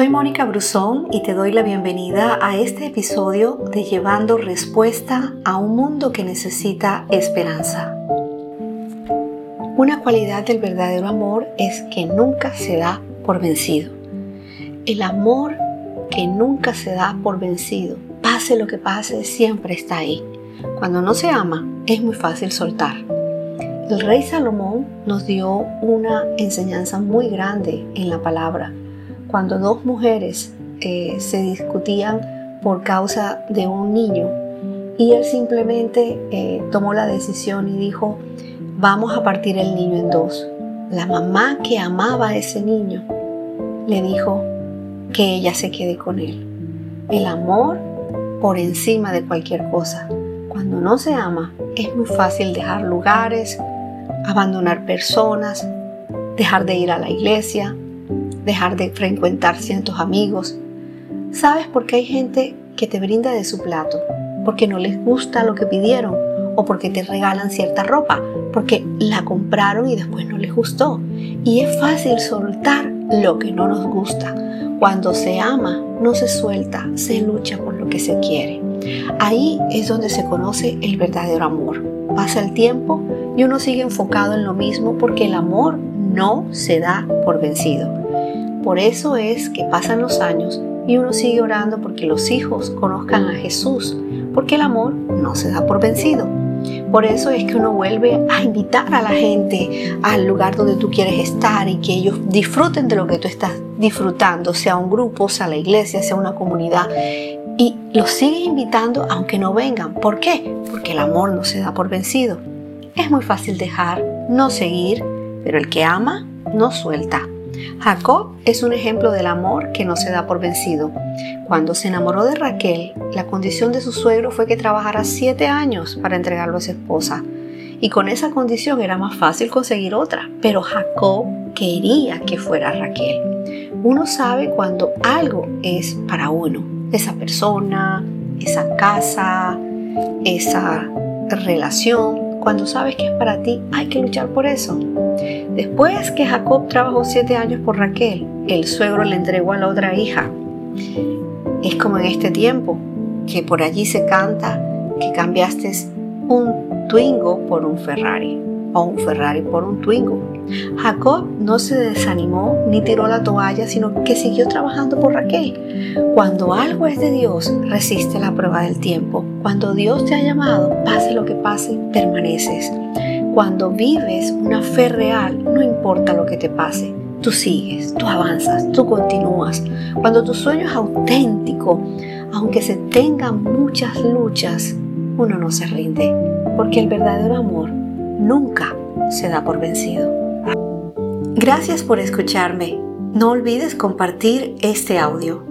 Soy Mónica Brusón y te doy la bienvenida a este episodio de Llevando Respuesta a un mundo que necesita esperanza. Una cualidad del verdadero amor es que nunca se da por vencido. El amor que nunca se da por vencido, pase lo que pase, siempre está ahí. Cuando no se ama, es muy fácil soltar. El rey Salomón nos dio una enseñanza muy grande en la palabra cuando dos mujeres eh, se discutían por causa de un niño y él simplemente eh, tomó la decisión y dijo, vamos a partir el niño en dos. La mamá que amaba a ese niño le dijo que ella se quede con él. El amor por encima de cualquier cosa. Cuando no se ama, es muy fácil dejar lugares, abandonar personas, dejar de ir a la iglesia, dejar de frecuentar ciertos amigos. ¿Sabes por qué hay gente que te brinda de su plato? Porque no les gusta lo que pidieron o porque te regalan cierta ropa, porque la compraron y después no les gustó. Y es fácil soltar lo que no nos gusta. Cuando se ama, no se suelta, se lucha por lo que se quiere. Ahí es donde se conoce el verdadero amor. Pasa el tiempo y uno sigue enfocado en lo mismo porque el amor no se da por vencido. Por eso es que pasan los años y uno sigue orando porque los hijos conozcan a Jesús, porque el amor no se da por vencido. Por eso es que uno vuelve a invitar a la gente al lugar donde tú quieres estar y que ellos disfruten de lo que tú estás disfrutando, sea un grupo, sea la iglesia, sea una comunidad. Y los sigues invitando aunque no vengan. ¿Por qué? Porque el amor no se da por vencido. Es muy fácil dejar, no seguir, pero el que ama no suelta. Jacob es un ejemplo del amor que no se da por vencido. Cuando se enamoró de Raquel, la condición de su suegro fue que trabajara siete años para entregarlo a su esposa. Y con esa condición era más fácil conseguir otra. Pero Jacob quería que fuera Raquel. Uno sabe cuando algo es para uno. Esa persona, esa casa, esa relación, cuando sabes que es para ti, hay que luchar por eso. Después que Jacob trabajó siete años por Raquel, el suegro le entregó a la otra hija. Es como en este tiempo, que por allí se canta que cambiaste un Twingo por un Ferrari o un Ferrari por un Twingo. Jacob no se desanimó ni tiró la toalla, sino que siguió trabajando por Raquel. Cuando algo es de Dios, resiste la prueba del tiempo. Cuando Dios te ha llamado, pase lo que pase, permaneces. Cuando vives una fe real, no importa lo que te pase, tú sigues, tú avanzas, tú continúas. Cuando tu sueño es auténtico, aunque se tengan muchas luchas, uno no se rinde, porque el verdadero amor nunca se da por vencido. Gracias por escucharme. No olvides compartir este audio.